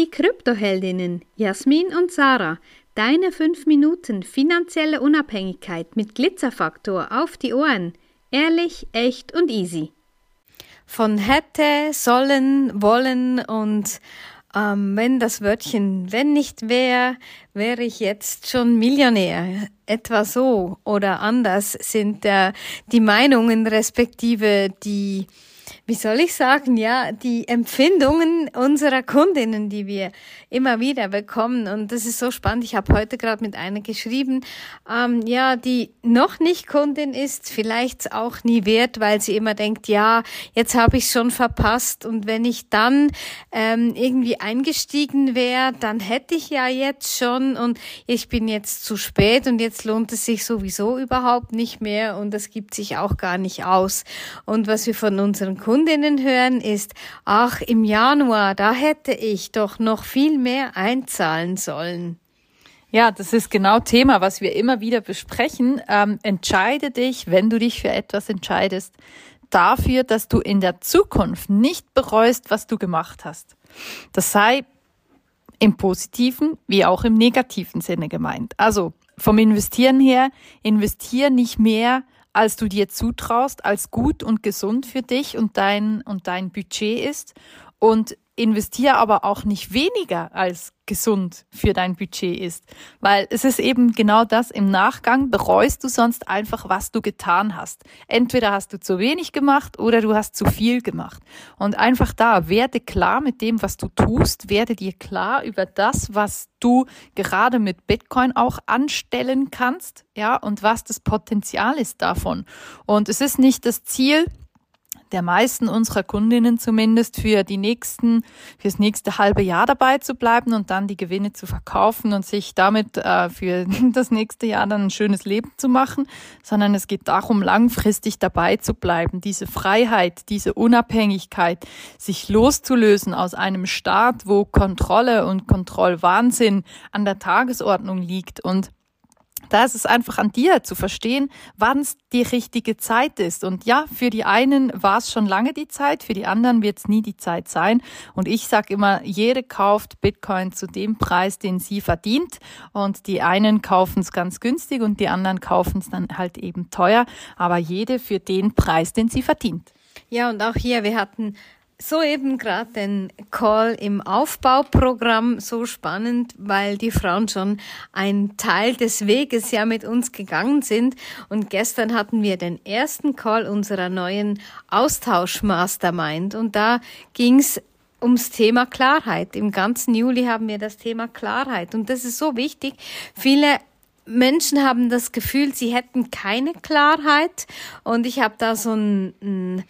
Die Kryptoheldinnen Jasmin und Sarah, deine 5 Minuten finanzielle Unabhängigkeit mit Glitzerfaktor auf die Ohren. Ehrlich, echt und easy. Von hätte, sollen, wollen und ähm, wenn das Wörtchen wenn nicht wäre, wäre ich jetzt schon Millionär. Etwa so oder anders sind äh, die Meinungen respektive die wie soll ich sagen, ja, die Empfindungen unserer Kundinnen, die wir immer wieder bekommen. Und das ist so spannend. Ich habe heute gerade mit einer geschrieben, ähm, ja, die noch nicht Kundin ist, vielleicht auch nie wert, weil sie immer denkt, ja, jetzt habe ich schon verpasst. Und wenn ich dann ähm, irgendwie eingestiegen wäre, dann hätte ich ja jetzt schon und ich bin jetzt zu spät und jetzt lohnt es sich sowieso überhaupt nicht mehr und das gibt sich auch gar nicht aus. Und was wir von unseren Kunden Kundinnen hören, ist, ach, im Januar, da hätte ich doch noch viel mehr einzahlen sollen. Ja, das ist genau Thema, was wir immer wieder besprechen. Ähm, entscheide dich, wenn du dich für etwas entscheidest, dafür, dass du in der Zukunft nicht bereust, was du gemacht hast. Das sei im positiven wie auch im negativen Sinne gemeint. Also vom Investieren her, investier nicht mehr als du dir zutraust, als gut und gesund für dich und dein, und dein Budget ist. Und investiere aber auch nicht weniger als gesund für dein Budget ist. Weil es ist eben genau das, im Nachgang bereust du sonst einfach, was du getan hast. Entweder hast du zu wenig gemacht oder du hast zu viel gemacht. Und einfach da, werde klar mit dem, was du tust, werde dir klar über das, was du gerade mit Bitcoin auch anstellen kannst, ja, und was das Potenzial ist davon. Und es ist nicht das Ziel, der meisten unserer Kundinnen zumindest für die nächsten, fürs nächste halbe Jahr dabei zu bleiben und dann die Gewinne zu verkaufen und sich damit äh, für das nächste Jahr dann ein schönes Leben zu machen, sondern es geht darum, langfristig dabei zu bleiben, diese Freiheit, diese Unabhängigkeit, sich loszulösen aus einem Staat, wo Kontrolle und Kontrollwahnsinn an der Tagesordnung liegt und da ist es einfach an dir zu verstehen, wann es die richtige Zeit ist. Und ja, für die einen war es schon lange die Zeit, für die anderen wird es nie die Zeit sein. Und ich sage immer, jede kauft Bitcoin zu dem Preis, den sie verdient. Und die einen kaufen es ganz günstig und die anderen kaufen es dann halt eben teuer. Aber jede für den Preis, den sie verdient. Ja, und auch hier, wir hatten soeben gerade den Call im Aufbauprogramm so spannend, weil die Frauen schon ein Teil des Weges ja mit uns gegangen sind. Und gestern hatten wir den ersten Call unserer neuen Austausch-Mastermind. Und da ging's ums Thema Klarheit. Im ganzen Juli haben wir das Thema Klarheit. Und das ist so wichtig. Viele Menschen haben das Gefühl, sie hätten keine Klarheit. Und ich habe da so ein,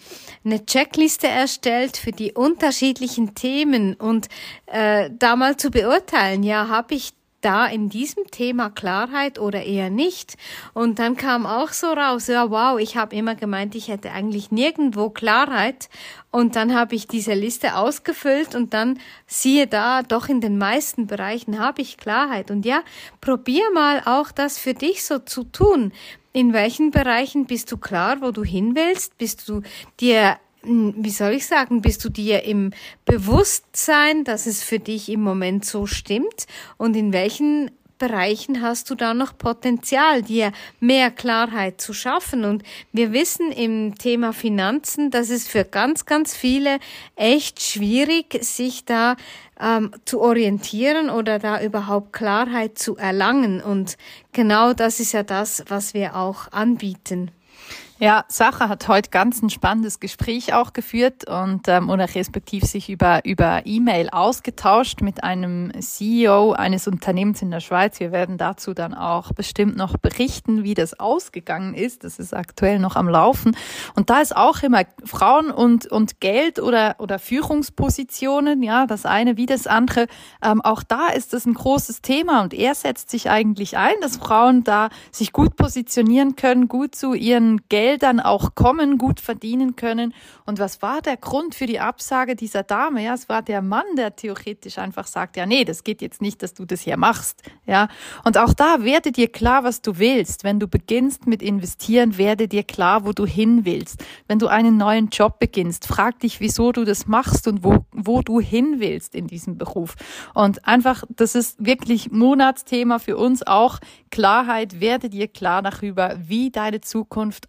eine Checkliste erstellt für die unterschiedlichen Themen. Und äh, da mal zu beurteilen, ja, habe ich da in diesem Thema Klarheit oder eher nicht? Und dann kam auch so raus, ja wow, ich habe immer gemeint, ich hätte eigentlich nirgendwo Klarheit. Und dann habe ich diese Liste ausgefüllt und dann siehe da, doch in den meisten Bereichen habe ich Klarheit. Und ja, probier mal auch das für dich so zu tun. In welchen Bereichen bist du klar, wo du hin willst? Bist du dir wie soll ich sagen, bist du dir im Bewusstsein, dass es für dich im Moment so stimmt und in welchen Bereichen hast du da noch Potenzial, dir mehr Klarheit zu schaffen. Und wir wissen im Thema Finanzen, dass es für ganz, ganz viele echt schwierig, sich da ähm, zu orientieren oder da überhaupt Klarheit zu erlangen. Und genau das ist ja das, was wir auch anbieten. Ja, Sacha hat heute ganz ein spannendes Gespräch auch geführt und ähm, oder respektiv sich über über E-Mail ausgetauscht mit einem CEO eines Unternehmens in der Schweiz. Wir werden dazu dann auch bestimmt noch berichten, wie das ausgegangen ist. Das ist aktuell noch am Laufen und da ist auch immer Frauen und und Geld oder oder Führungspositionen, ja, das eine wie das andere. Ähm, auch da ist das ein großes Thema und er setzt sich eigentlich ein, dass Frauen da sich gut positionieren können, gut zu ihren Geld Geld dann auch kommen, gut verdienen können. Und was war der Grund für die Absage dieser Dame? Ja, es war der Mann, der theoretisch einfach sagt, ja, nee, das geht jetzt nicht, dass du das hier machst. Ja, und auch da werde dir klar, was du willst. Wenn du beginnst mit investieren, werde dir klar, wo du hin willst. Wenn du einen neuen Job beginnst, frag dich, wieso du das machst und wo, wo du hin willst in diesem Beruf. Und einfach, das ist wirklich Monatsthema für uns auch. Klarheit, werde dir klar darüber, wie deine Zukunft